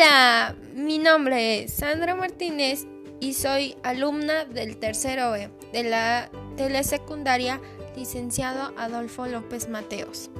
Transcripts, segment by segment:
Hola, mi nombre es Sandra Martínez y soy alumna del tercero B de la telesecundaria licenciado Adolfo López Mateos.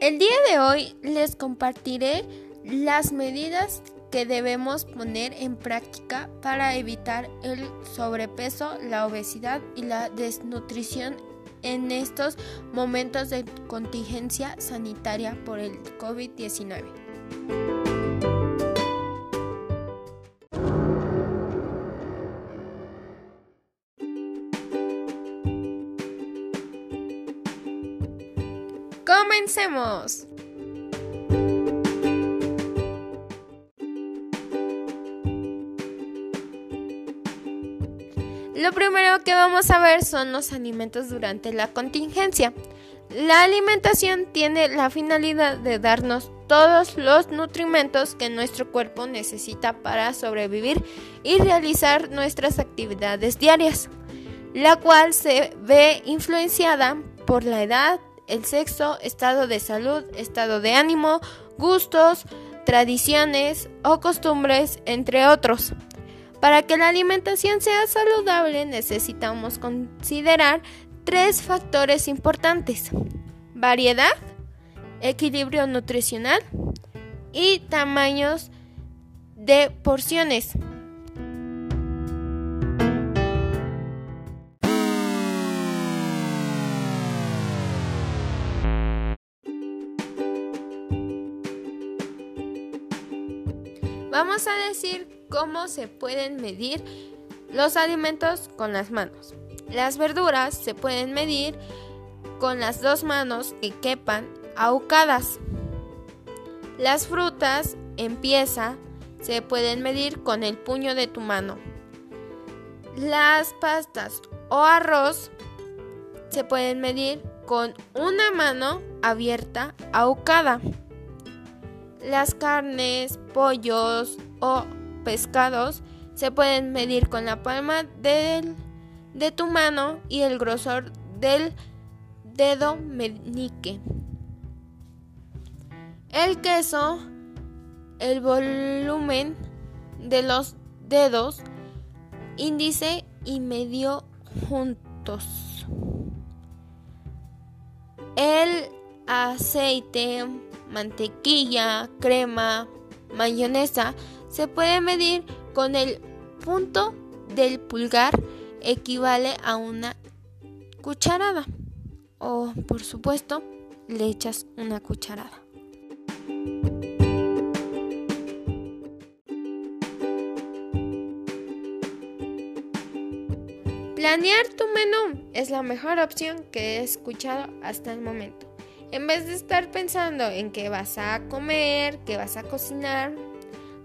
El día de hoy les compartiré las medidas que debemos poner en práctica para evitar el sobrepeso, la obesidad y la desnutrición en estos momentos de contingencia sanitaria por el COVID-19. Comencemos. Lo primero que vamos a ver son los alimentos durante la contingencia. La alimentación tiene la finalidad de darnos todos los nutrimentos que nuestro cuerpo necesita para sobrevivir y realizar nuestras actividades diarias, la cual se ve influenciada por la edad, el sexo, estado de salud, estado de ánimo, gustos, tradiciones o costumbres, entre otros. Para que la alimentación sea saludable necesitamos considerar tres factores importantes. Variedad, equilibrio nutricional y tamaños de porciones. Vamos a decir cómo se pueden medir los alimentos con las manos. Las verduras se pueden medir con las dos manos que quepan ahucadas. Las frutas en pieza se pueden medir con el puño de tu mano. Las pastas o arroz se pueden medir con una mano abierta ahucada. Las carnes, pollos o pescados se pueden medir con la palma de tu mano y el grosor del dedo meñique. El queso, el volumen de los dedos índice y medio juntos. El aceite, mantequilla, crema, mayonesa se puede medir con el punto del pulgar equivale a una cucharada o por supuesto le echas una cucharada. Planear tu menú es la mejor opción que he escuchado hasta el momento. En vez de estar pensando en qué vas a comer, qué vas a cocinar,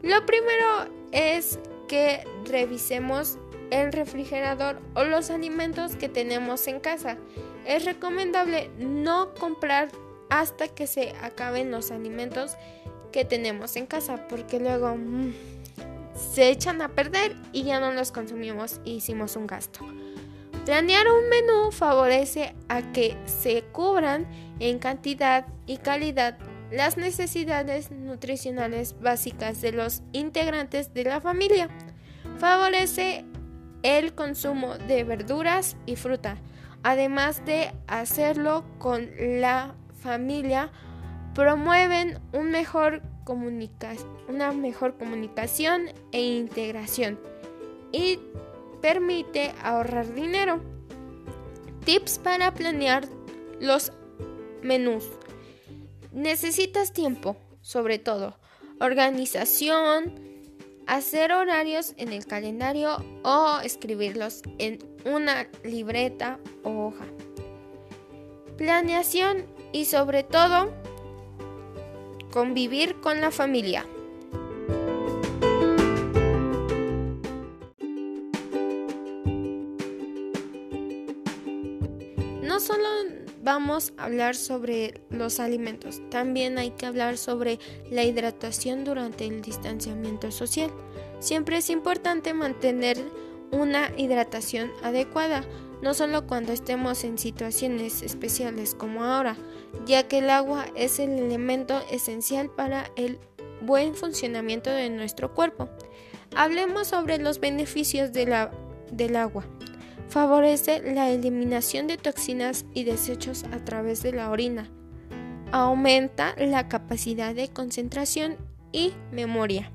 lo primero es que revisemos el refrigerador o los alimentos que tenemos en casa. Es recomendable no comprar hasta que se acaben los alimentos que tenemos en casa porque luego mm, se echan a perder y ya no los consumimos y hicimos un gasto. Planear un menú favorece a que se cubran en cantidad y calidad las necesidades nutricionales básicas de los integrantes de la familia. Favorece el consumo de verduras y fruta, además de hacerlo con la familia, promueven una mejor comunicación e integración y permite ahorrar dinero. Tips para planear los menús. Necesitas tiempo, sobre todo, organización, hacer horarios en el calendario o escribirlos en una libreta o hoja. Planeación y sobre todo, convivir con la familia. No solo vamos a hablar sobre los alimentos. También hay que hablar sobre la hidratación durante el distanciamiento social. Siempre es importante mantener una hidratación adecuada, no solo cuando estemos en situaciones especiales como ahora, ya que el agua es el elemento esencial para el buen funcionamiento de nuestro cuerpo. Hablemos sobre los beneficios del agua. Favorece la eliminación de toxinas y desechos a través de la orina. Aumenta la capacidad de concentración y memoria.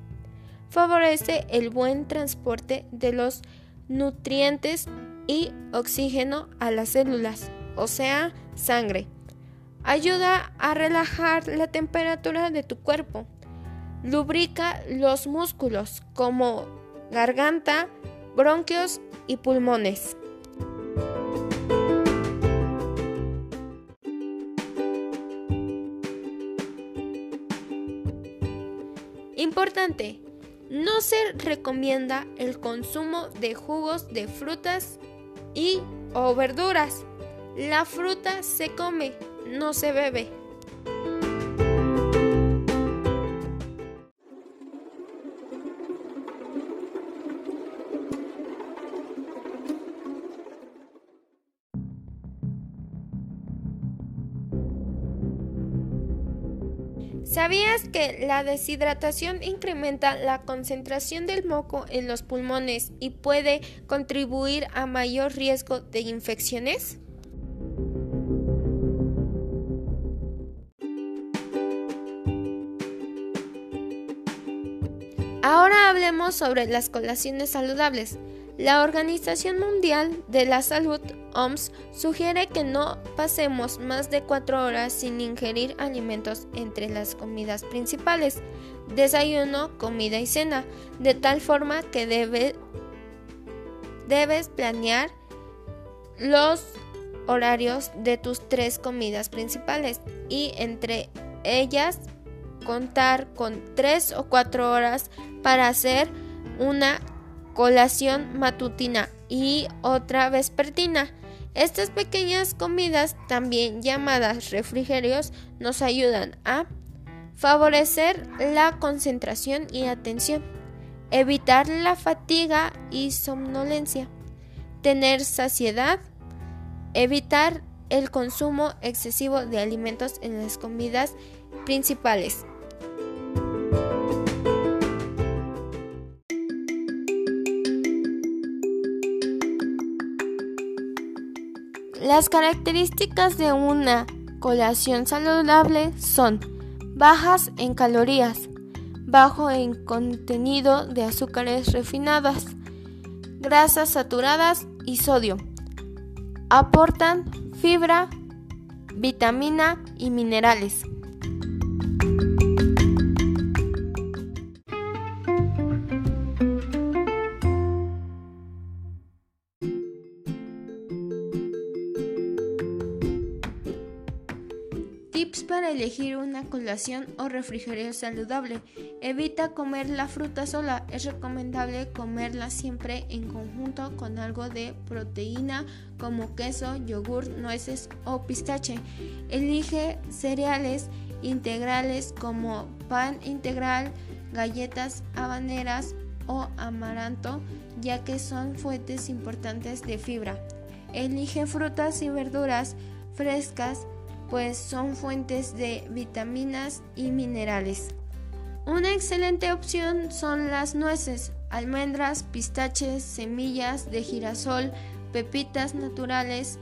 Favorece el buen transporte de los nutrientes y oxígeno a las células, o sea, sangre. Ayuda a relajar la temperatura de tu cuerpo. Lubrica los músculos como garganta, bronquios y pulmones. Importante, no se recomienda el consumo de jugos de frutas y o verduras. La fruta se come, no se bebe. ¿Sabías que la deshidratación incrementa la concentración del moco en los pulmones y puede contribuir a mayor riesgo de infecciones? Ahora hablemos sobre las colaciones saludables. La Organización Mundial de la Salud, OMS, sugiere que no pasemos más de cuatro horas sin ingerir alimentos entre las comidas principales, desayuno, comida y cena, de tal forma que debes planear los horarios de tus tres comidas principales y entre ellas contar con tres o cuatro horas para hacer una colación matutina y otra vespertina. Estas pequeñas comidas, también llamadas refrigerios, nos ayudan a favorecer la concentración y atención, evitar la fatiga y somnolencia, tener saciedad, evitar el consumo excesivo de alimentos en las comidas principales. Las características de una colación saludable son bajas en calorías, bajo en contenido de azúcares refinadas, grasas saturadas y sodio. Aportan fibra, vitamina y minerales. Elegir una colación o refrigerio saludable. Evita comer la fruta sola. Es recomendable comerla siempre en conjunto con algo de proteína como queso, yogur, nueces o pistache. Elige cereales integrales como pan integral, galletas habaneras o amaranto, ya que son fuentes importantes de fibra. Elige frutas y verduras frescas pues son fuentes de vitaminas y minerales. Una excelente opción son las nueces, almendras, pistaches, semillas de girasol, pepitas naturales,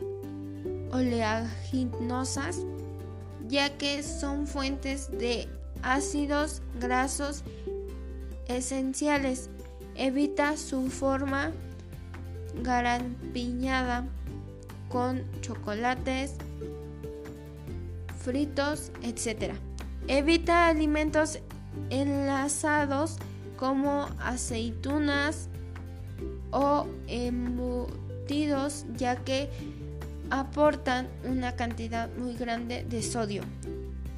oleaginosas, ya que son fuentes de ácidos grasos esenciales. Evita su forma garampiñada con chocolates, fritos, etc. Evita alimentos enlazados como aceitunas o embutidos ya que aportan una cantidad muy grande de sodio.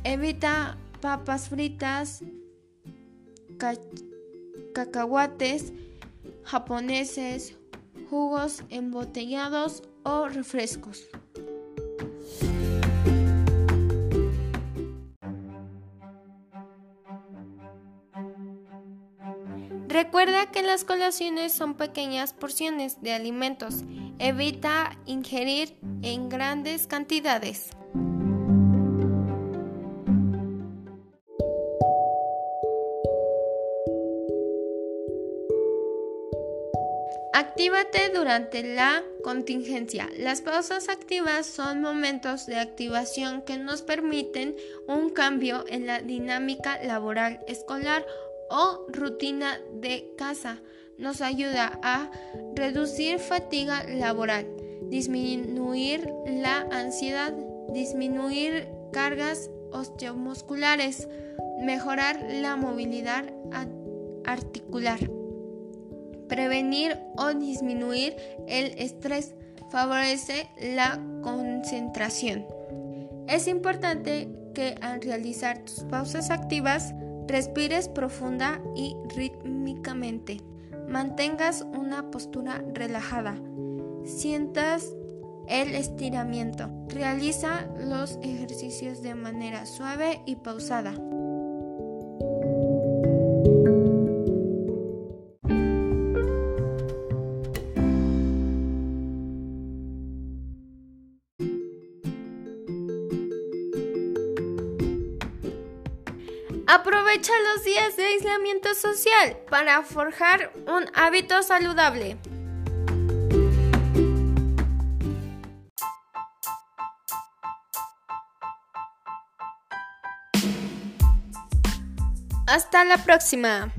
Evita papas fritas, cacahuates japoneses, jugos embotellados o refrescos. Recuerda que las colaciones son pequeñas porciones de alimentos. Evita ingerir en grandes cantidades. Actívate durante la contingencia. Las pausas activas son momentos de activación que nos permiten un cambio en la dinámica laboral escolar o rutina de casa. Nos ayuda a reducir fatiga laboral, disminuir la ansiedad, disminuir cargas osteomusculares, mejorar la movilidad articular, prevenir o disminuir el estrés, favorece la concentración. Es importante que al realizar tus pausas activas Respires profunda y rítmicamente. Mantengas una postura relajada. Sientas el estiramiento. Realiza los ejercicios de manera suave y pausada. Aprovecha los días de aislamiento social para forjar un hábito saludable. Hasta la próxima.